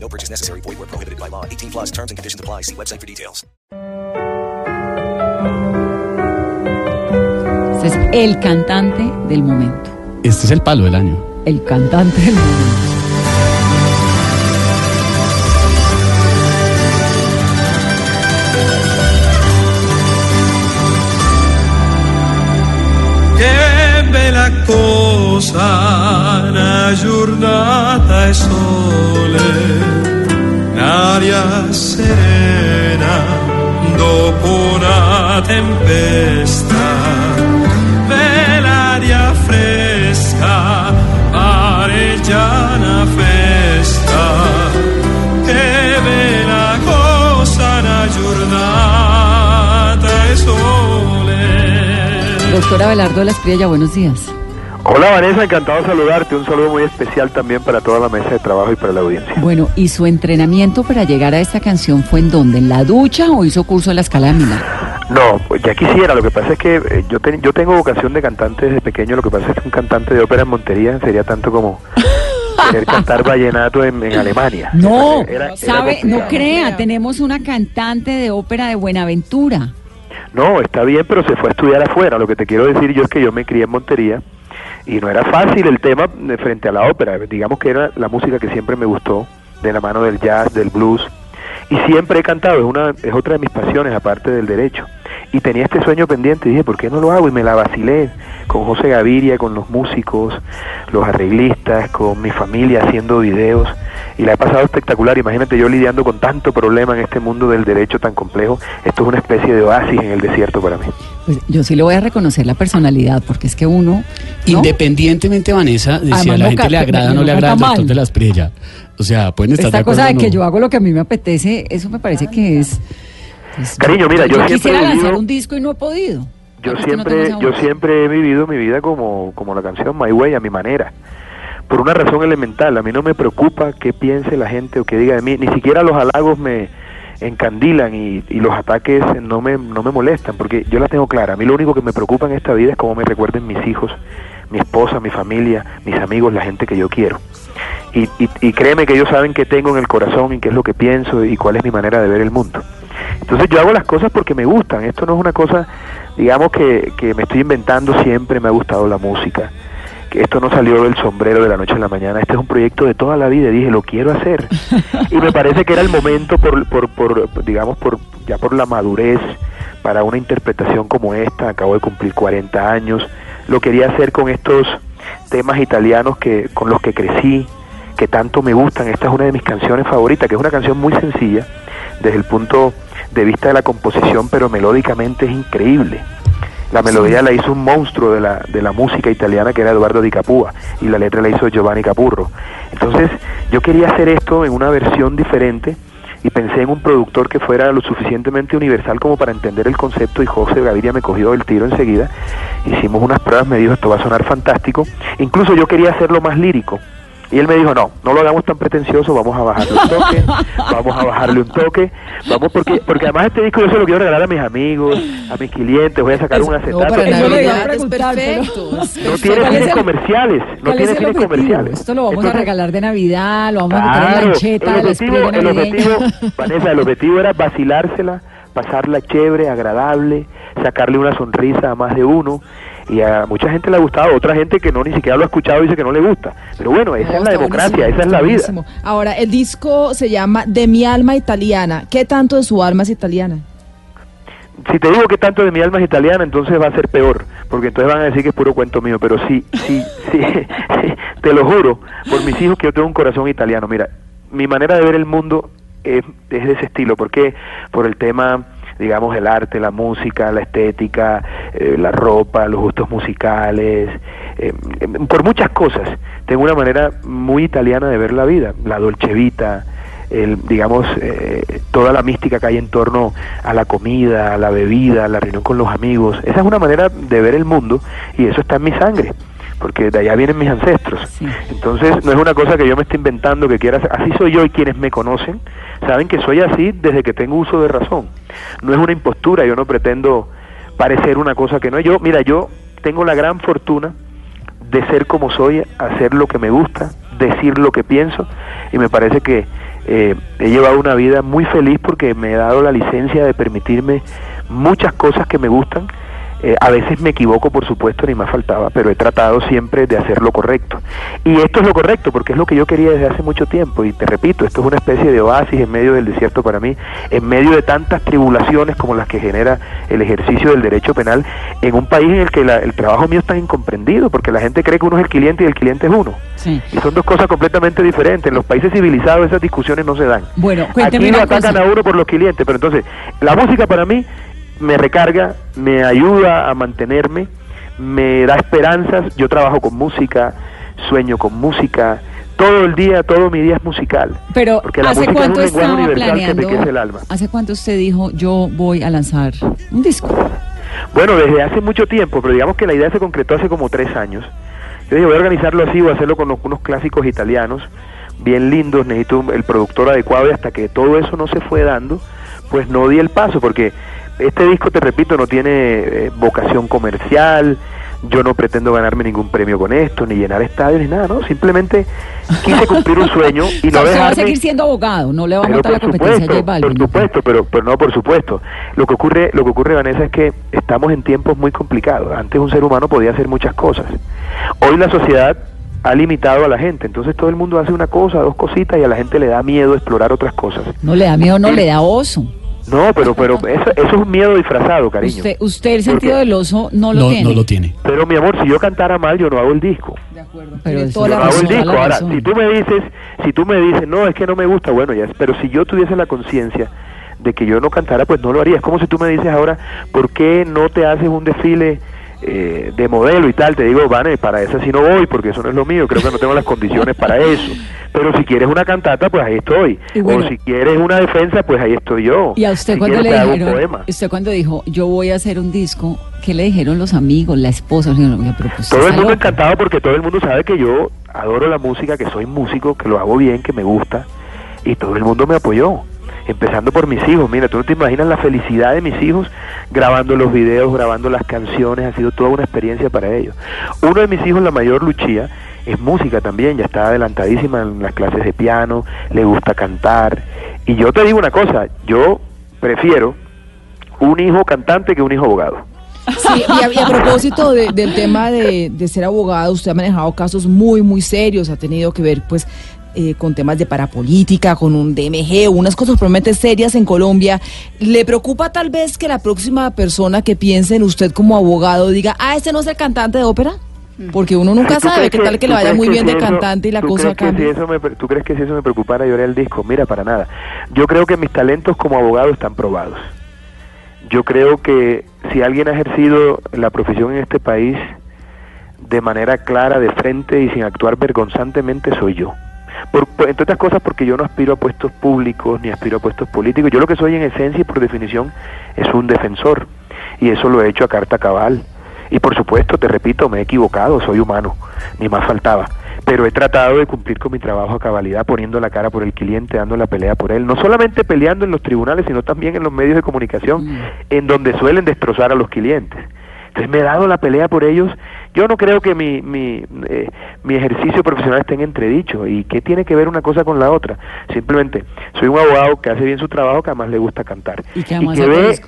No purchase necessary. Void where prohibited by law. 18 plus terms and conditions apply. See website for details. Este es el cantante del momento. Este es el palo del año. El cantante del momento. Che bella cosa una giornata e sole, un'aria serena dopo una tempesta, bell'aria fresca, pareggia una festa, che bella cosa una giornata e sole. Doctora Abelardo de la Espriella, buenos días. Hola Vanessa, encantado de saludarte. Un saludo muy especial también para toda la mesa de trabajo y para la audiencia. Bueno, ¿y su entrenamiento para llegar a esta canción fue en dónde? ¿En la ducha o hizo curso en la escala de Milán? No, pues ya quisiera. Lo que pasa es que eh, yo, ten- yo tengo vocación de cantante desde pequeño. Lo que pasa es que un cantante de ópera en Montería sería tanto como querer cantar vallenato en, en Alemania. No, Era- era sabe, no crea, tenemos una cantante de ópera de Buenaventura. No, está bien, pero se fue a estudiar afuera. Lo que te quiero decir yo es que yo me crié en Montería y no era fácil el tema frente a la ópera. Digamos que era la música que siempre me gustó, de la mano del jazz, del blues. Y siempre he cantado, es, una, es otra de mis pasiones, aparte del derecho. Y tenía este sueño pendiente y dije, ¿por qué no lo hago? Y me la vacilé con José Gaviria, con los músicos, los arreglistas, con mi familia haciendo videos. Y la he pasado espectacular. Imagínate yo lidiando con tanto problema en este mundo del derecho tan complejo. Esto es una especie de oasis en el desierto para mí. Pues yo sí le voy a reconocer la personalidad, porque es que uno... ¿no? Independientemente, Vanessa, de si a la no gente le agrada o no le agrada el mal. doctor de la Espriella. O sea, pueden estar Esta de acuerdo cosa de que yo hago lo que a mí me apetece, eso me parece que es... pues, Cariño, mira, yo siempre quisiera lanzar vivido- un disco y no he podido. Yo no siempre, yo siempre he vivido mi vida como, como la canción My Way, a mi manera. Por una razón elemental, a mí no me preocupa qué piense la gente o qué diga de mí, ni siquiera los halagos me encandilan y, y los ataques no me, no me molestan, porque yo la tengo clara. A mí lo único que me preocupa en esta vida es cómo me recuerden mis hijos, mi esposa, mi familia, mis amigos, la gente que yo quiero. Y, y, y créeme que ellos saben qué tengo en el corazón y qué es lo que pienso y cuál es mi manera de ver el mundo. Entonces yo hago las cosas porque me gustan. Esto no es una cosa, digamos, que, que me estoy inventando siempre. Me ha gustado la música. Que esto no salió del sombrero de la noche a la mañana. Este es un proyecto de toda la vida. Y dije, lo quiero hacer. Y me parece que era el momento, por, por, por, digamos, por ya por la madurez para una interpretación como esta. Acabo de cumplir 40 años. Lo quería hacer con estos temas italianos que con los que crecí, que tanto me gustan. Esta es una de mis canciones favoritas, que es una canción muy sencilla desde el punto de vista de la composición, pero melódicamente es increíble. La melodía la hizo un monstruo de la, de la música italiana que era Eduardo Di Capua y la letra la hizo Giovanni Capurro. Entonces yo quería hacer esto en una versión diferente y pensé en un productor que fuera lo suficientemente universal como para entender el concepto y José Gaviria me cogió el tiro enseguida. Hicimos unas pruebas, me dijo esto va a sonar fantástico. Incluso yo quería hacerlo más lírico. Y él me dijo, no, no lo hagamos tan pretencioso, vamos a bajarle un toque, vamos a bajarle un toque, vamos porque porque además este disco yo se lo quiero regalar a mis amigos, a mis clientes, voy a sacar un acetato. Navidad no, es perfecto. es tiene ¿Cuál es fines el- comerciales, no ¿Cuál es tiene fines objetivo? comerciales. Esto lo vamos a regalar de Navidad, lo vamos a meter en lancheta el objetivo, Vanessa, el objetivo era vacilársela, pasarla chévere, agradable, sacarle una sonrisa a más de uno y a mucha gente le ha gustado, otra gente que no ni siquiera lo ha escuchado dice que no le gusta. Pero bueno, esa No, es la democracia, esa es la vida. buenísimo. Ahora, el disco se llama De mi alma italiana. ¿Qué tanto de su alma es italiana? Si te digo que tanto de mi alma es italiana, entonces va a ser peor, porque entonces van a decir que es puro cuento mío, pero sí, sí, sí, sí, te lo juro, por mis hijos que yo tengo un corazón italiano. Mira, mi manera de ver el mundo es, es de ese estilo, porque por el tema, digamos, el arte, la música, la estética, eh, la ropa, los gustos musicales, eh, por muchas cosas, tengo una manera muy italiana de ver la vida, la dolce vita, el, digamos, eh, toda la mística que hay en torno a la comida, a la bebida, a la reunión con los amigos. Esa es una manera de ver el mundo y eso está en mi sangre porque de allá vienen mis ancestros. Entonces, no es una cosa que yo me esté inventando, que quiera Así soy yo y quienes me conocen saben que soy así desde que tengo uso de razón. No es una impostura, yo no pretendo parecer una cosa que no es. Yo, mira, yo tengo la gran fortuna de ser como soy, hacer lo que me gusta, decir lo que pienso, y me parece que eh, he llevado una vida muy feliz porque me he dado la licencia de permitirme muchas cosas que me gustan eh, a veces me equivoco, por supuesto, ni más faltaba, pero he tratado siempre de hacer lo correcto. Y esto es lo correcto, porque es lo que yo quería desde hace mucho tiempo. Y te repito, esto es una especie de oasis en medio del desierto para mí, en medio de tantas tribulaciones como las que genera el ejercicio del derecho penal, en un país en el que el trabajo mío está incomprendido, porque la gente cree que uno es el cliente y el cliente es uno. Y son dos cosas completamente diferentes. En los países civilizados esas discusiones no se dan. Bueno, Aquí lo atacan a uno por los clientes, pero entonces, la música para mí me recarga, me ayuda a mantenerme, me da esperanzas. Yo trabajo con música, sueño con música. Todo el día, todo mi día es musical. Pero porque la ¿hace música cuánto es un estaba que planeando? el alma. ¿Hace cuánto usted dijo yo voy a lanzar un disco? Bueno, desde hace mucho tiempo, pero digamos que la idea se concretó hace como tres años. Yo dije, voy a organizarlo así, voy a hacerlo con los- unos clásicos italianos, bien lindos, necesito un- el productor adecuado y hasta que todo eso no se fue dando, pues no di el paso, porque este disco, te repito, no tiene eh, vocación comercial, yo no pretendo ganarme ningún premio con esto, ni llenar estadios, ni nada, ¿no? Simplemente quise cumplir un sueño y no usted va a dejarme... seguir siendo abogado, no le va a montar la competencia a J supuesto, Balvin. Por supuesto, pero, pero no, por supuesto. Lo que ocurre, lo que ocurre, Vanessa, es que estamos en tiempos muy complicados. Antes un ser humano podía hacer muchas cosas. Hoy la sociedad ha limitado a la gente, entonces todo el mundo hace una cosa, dos cositas y a la gente le da miedo explorar otras cosas. No le da miedo, no le da oso. No, pero, pero eso, eso es un miedo disfrazado, cariño. Usted, usted el sentido Porque- del oso no lo No, tiene. no lo tiene. Pero mi amor, si yo cantara mal, yo no hago el disco. Pero Tiene es- toda Yo no hago el disco. Ahora, si tú me dices, si tú me dices, no, es que no me gusta, bueno, ya, es- pero si yo tuviese la conciencia de que yo no cantara, pues no lo haría. Es como si tú me dices ahora, ¿por qué no te haces un desfile eh, de modelo y tal? Te digo, Vane, para eso sí no voy, porque eso no es lo mío, creo que no tengo las condiciones para eso. Pero si quieres una cantata, pues ahí estoy. Bueno. o si quieres una defensa, pues ahí estoy yo. Y a usted Si cuando le dijeron, poema. usted cuando dijo yo voy a hacer un disco, ¿qué le dijeron los amigos, la esposa? No, pues, Todo el mundo encantado porque todo el mundo sabe que yo adoro la música, que soy músico, que lo hago bien, que me gusta y todo el mundo me apoyó. Empezando por mis hijos, mira, tú no te imaginas la felicidad de mis hijos grabando los videos, grabando las canciones, ha sido toda una experiencia para ellos. Uno de mis hijos, la mayor Luchía, es música también, ya está adelantadísima en las clases de piano, le gusta cantar. Y yo te digo una cosa, yo prefiero un hijo cantante que un hijo abogado. Sí, y a, propósito de- del tema de ser abogado, usted ha manejado casos muy, muy serios, ha tenido que ver, pues, eh, con temas de parapolítica, con un DMG, unas cosas probablemente serias en Colombia. ¿Le preocupa tal vez que la próxima persona que piense en usted como abogado diga, ah, este no es el cantante de ópera? Porque uno nunca ¿Tú sabe qué tal que le vaya muy bien de eso- cantante y la cosa que si eso me ¿Tú crees que si eso me preocupara yo haría el disco? Mira, para nada. Yo creo que mis talentos como abogado están probados. Yo creo que si alguien ha ejercido la profesión en este país de manera clara, de frente y sin actuar vergonzantemente, soy yo. Por, por- entre otras cosas porque yo no aspiro a puestos públicos ni aspiro a puestos políticos. Yo lo que soy en esencia y por definición es un defensor. Y eso lo he hecho a carta cabal. Y por supuesto, te repito, me he equivocado, soy humano, ni más faltaba. Pero he tratado de cumplir con mi trabajo a cabalidad, poniendo la cara por el cliente, dando la pelea por él. No solamente peleando en los tribunales, sino también en los medios de comunicación, en donde suelen destrozar a los clientes. Entonces me he dado la pelea por ellos. Yo no creo que mi, mi, eh, mi ejercicio profesional esté en entredicho. ¿Y qué tiene que ver una cosa con la otra? Simplemente, soy un abogado que hace bien su trabajo, que además le gusta cantar. Y que ve,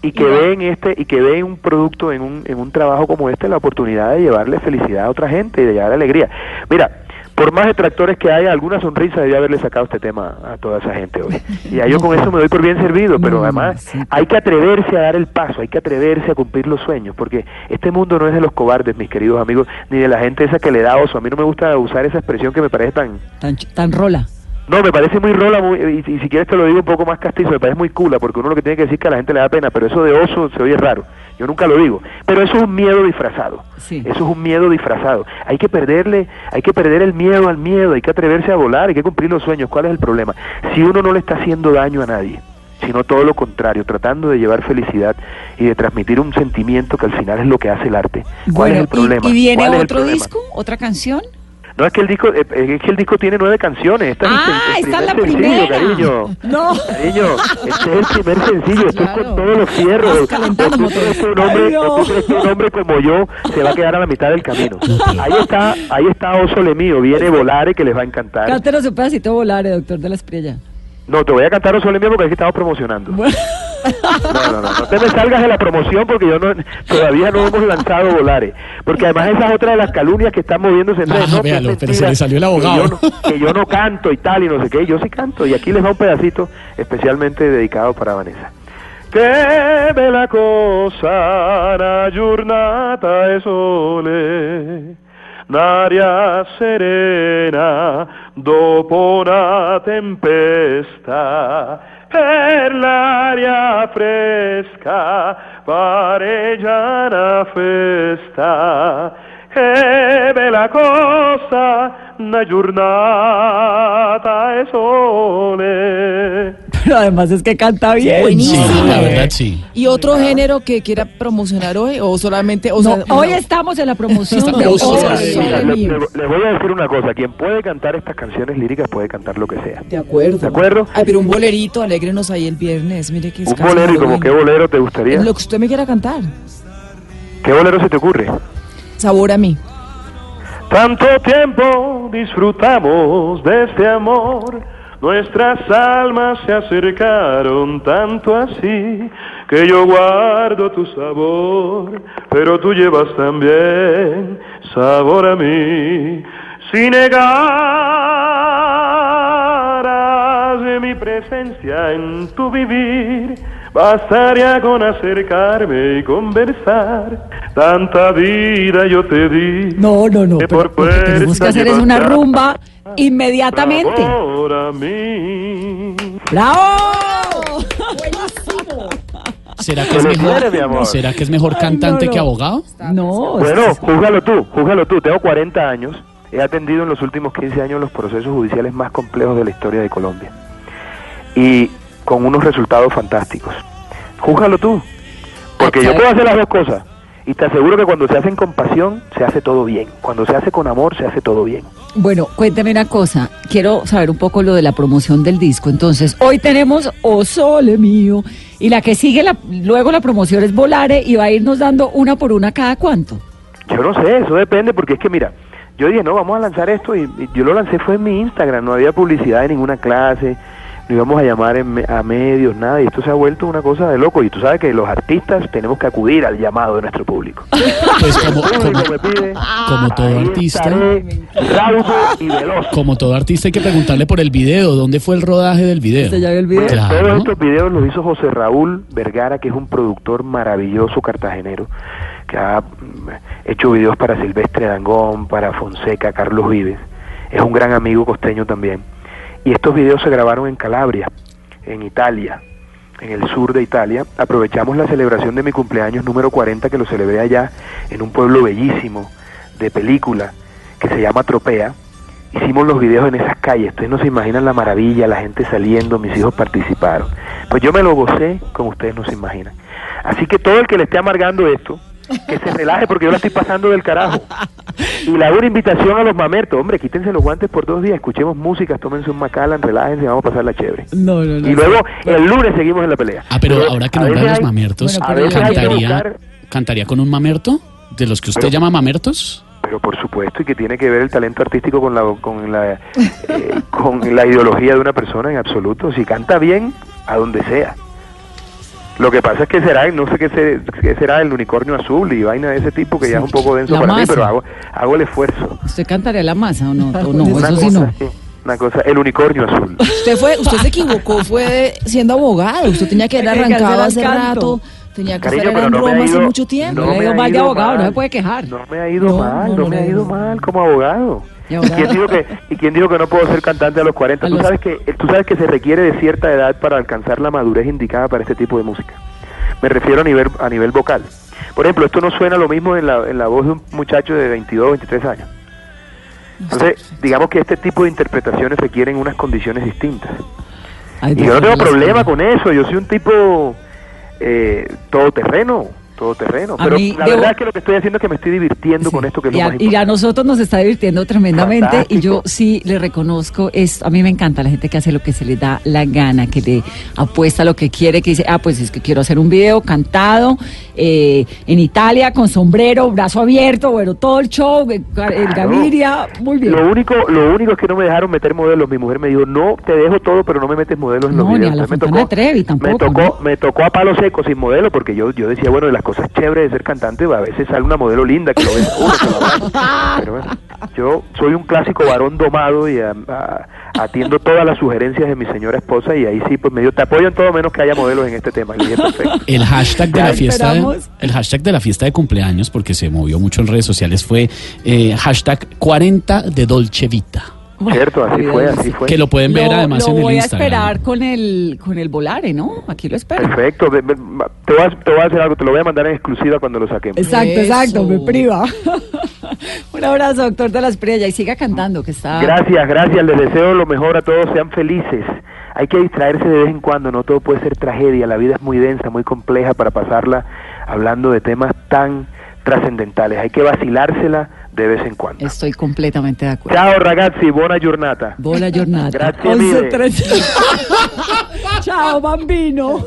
y que ve en este y que ve en un producto en un, en un trabajo como este la oportunidad de llevarle felicidad a otra gente y de llevarle alegría mira por más detractores que haya alguna sonrisa debía haberle sacado este tema a toda esa gente hoy y a yo con eso me doy por bien servido pero además hay que atreverse a dar el paso hay que atreverse a cumplir los sueños porque este mundo no es de los cobardes mis queridos amigos ni de la gente esa que le da oso a mí no me gusta usar esa expresión que me parece tan Tan, tan rola. no, me parece muy rola, muy, y, y si quieres te lo digo un poco más castizo, me parece muy cula, porque uno lo que tiene que decir es que a la gente le da pena, pero eso de oso se oye raro. Yo nunca lo digo, pero eso es un miedo disfrazado. Sí. Eso es un miedo disfrazado. Hay que perderle, hay que perder el miedo al miedo, hay que atreverse a volar, hay que cumplir los sueños. ¿Cuál es el problema? Si uno no le está haciendo daño a nadie, sino todo lo contrario, tratando de llevar felicidad y de transmitir un sentimiento que al final es lo que hace el arte. ¿Cuál es el problema? ¿Y, viene ¿Cuál es el otro disco? ¿Otra canción? No es que el disco, eh, es que el disco tiene nueve canciones. Esta Ah, es el, esta es la sencillo, primera. cariño. No. Cariño, este es el primer sencillo, esto es con todos los fierros. Calentando ¿Tú motores. crees que un hombre, Ay, no. tú crees que un hombre como yo se va a quedar a la mitad del camino? Ahí está, ahí está Oso Le Mío, viene Volare que les va a encantar. Cántenos un pedacito volare, doctor de la Espriella. No, te voy a cantar Oso Le Mío porque es que estamos promocionando. No, no, no, no te me salgas de la promoción porque yo no, todavía no hemos lanzado Volare. Porque además esa es otra de las calumnias que están moviéndose en Ah, redes. no, véalo, pero se le salió el que abogado. yo no- Que yo, no, canto y tal y no sé qué. Yo sí canto y aquí les va un pedacito especialmente dedicado para Vanessa. Che bella cosa una giornata e sole, un'aria serena dopo una tempesta, per l'aria fresca pare già una festa. Che bella cosa una giornata e sole. Pero además es que canta bien. Sí, Buenísimo. la verdad sí. ¿Y otro género que quiera promocionar hoy o solamente... O No, sea, hoy no. estamos en la promoción de Mío. le, voy a decir una cosa, quien puede cantar estas canciones líricas puede cantar lo que sea. De acuerdo. ¿De acuerdo? Ay, pero un bolerito, alegrenos ahí el viernes. Mire que es Un bolero y como qué bolero te gustaría. Es lo que usted me quiera cantar. ¿Qué bolero se te ocurre? Sabor a mí. Tanto tiempo disfrutamos de este amor, nuestras almas se acercaron tanto así que yo guardo tu sabor, pero tú llevas también sabor a mí. Si negaras mi presencia en tu vivir, bastaría con acercarme y conversar. Tanta vida yo te di. No, no, no. que Pero por lo que tenemos que hacer es una rumba inmediatamente. sabor a mí. ¡Bravo! ¿Será que es quiere, mejor, amor. ¿será que es mejor Ay, cantante no, no. que abogado? No. Bueno, júzgalo tú, júzgalo tú. Tengo 40 años. He atendido en los últimos 15 años los procesos judiciales más complejos de la historia de Colombia. Y con unos resultados fantásticos. Tú. Porque yo puedo hacer las dos cosas. Y te aseguro que cuando se hacen con pasión, se hace todo bien. Cuando se hace con amor, se hace todo bien. Bueno, cuéntame una cosa. Quiero saber un poco lo de la promoción del disco. Entonces, hoy tenemos O Sole Mío. Y la que sigue, la, luego la promoción es Volare y va a irnos dando una por una cada cuánto. Yo no sé, eso depende, porque es que mira, yo dije, no, vamos a lanzar esto, y, y yo lo lancé fue en mi Instagram, no había publicidad de ninguna clase, no íbamos a llamar en a medios, nada, y esto se ha vuelto una cosa de loco, y tú sabes que los artistas tenemos que acudir al llamado de nuestro público. Pues como, público como, me pide, como todo artista. y veloz. como todo artista hay que preguntarle por el video. ¿Dónde fue el rodaje del video? ¿Usted ya vio el video? Pues Claro. Todos estos videos los hizo José Raúl Vergara, que es un productor maravilloso cartagenero, que ha mm, hecho videos para Silvestre Dangón, para Fonseca, Carlos Vives. Es un gran amigo costeño también. Y estos videos se grabaron en Calabria, en Italia, en el sur de Italia. Aprovechamos la celebración de mi cumpleaños número 40, que lo celebré allá, en un pueblo bellísimo, de película, que se llama Tropea. Hicimos los videos en esas calles, ustedes no se imaginan la maravilla, la gente saliendo, mis hijos participaron. Pues yo me lo gocé como ustedes no se imaginan. Así que todo el que le esté amargando esto, que se relaje porque yo la estoy pasando del carajo. Y le hago una invitación a los mamertos, hombre, quítense los guantes por dos días, escuchemos música, tómense un Macallan, relájense, vamos a pasarla chévere. No, no, no. Y luego el lunes seguimos en la pelea. Ah, pero ahora que a nombra veces los hay- mamertos, Bueno, a ¿cantaría, buscar- ¿cantaría con un mamerto? ¿De los que usted Pero- llama mamertos? pero por supuesto y que tiene que ver el talento artístico con la con la eh, con la ideología de una persona en absoluto si canta bien a donde sea lo que pasa es que será no sé qué, se- qué será el unicornio azul y vaina de ese tipo que ya es un poco denso La para mí masa. pero hago hago el esfuerzo ¿Usted cantaría la masa o no? O no, una eso sí no. sí, una cosa el unicornio azul Usted fue, usted se equivocó, fue siendo abogado. Usted tenía que haber arrancado hace canto. Tenía que Cariño, estar en no me ha Roma hace ido- mucho tiempo. no le ha ido mal de abogado, no se puede quejar. no me ha ido No, mal no, no, no me ha ido mal. mal como abogado Y ¿Y ahora- quién, dijo que, ¿Y quién dijo que no puedo ser cantante a los 40? A Tú los- sabes, que, tú sabes que se requiere de cierta edad para alcanzar la madurez indicada para este tipo de música. Me refiero a nivel, a nivel vocal. Por ejemplo, esto no suena lo mismo en la, en la voz de un muchacho de 22, 23 años. Entonces, digamos que este tipo de interpretaciones requieren unas condiciones distintas. Y yo no tengo problema con eso, yo soy un tipo eh, todoterreno, todoterreno. A Pero mí la debo- verdad es que lo que estoy haciendo es que me estoy divirtiendo Sí. con esto que es y, lo a, más y a nosotros nos está divirtiendo tremendamente y yo sí le reconozco esto. A mí me encanta la gente que hace lo que se le da la gana, que le apuesta lo que quiere, que dice, ah, pues es que quiero hacer un video cantado eh, en Italia con sombrero, brazo abierto, bueno, todo el show, el, Claro. Gaviria, muy bien. Lo único, lo único es que no me dejaron meter modelos. Mi mujer me dijo, no, te dejo todo, pero no me metes modelos en los No, ni videos. a la Fontana de Trevi tampoco, Me tocó, ¿no? me tocó a palo seco sin modelo, porque yo, yo decía, bueno, de las cosas chéveres de ser cantante, a veces sale una modelo linda que lo ves uno, que lo abraza. Pero bueno, yo soy un clásico varón domado y a- a- atiendo todas las sugerencias de mi señora esposa y ahí sí, pues me dio, te apoyo en todo menos que haya modelos en este tema. Dije, perfecto. El hashtag de Ya la fiesta de, el hashtag de la fiesta de cumpleaños, porque se movió mucho en redes sociales, fue eh, hashtag 40 de Dolce Vita. Cierto, así fue, así fue. Que lo pueden ver Lo- además lo en el voy a Instagram. esperar con el con el volare, ¿no? Aquí lo espero. Perfecto, te voy, a, te voy a hacer algo, te lo voy a mandar en exclusiva cuando lo saquemos. Exacto, Eso. exacto, me priva. Un abrazo, doctor de las Priella, y siga cantando, que está... Gracias, gracias, les deseo lo mejor a todos, sean felices. Hay que distraerse de vez en cuando, no todo puede ser tragedia, la vida es muy densa, muy compleja para pasarla hablando de temas tan trascendentales, hay que vacilársela de vez en cuando. Estoy completamente de acuerdo. Ciao ragazzi, buona giornata. Buona giornata. Grazie mille. 11:30. Ciao, bambino.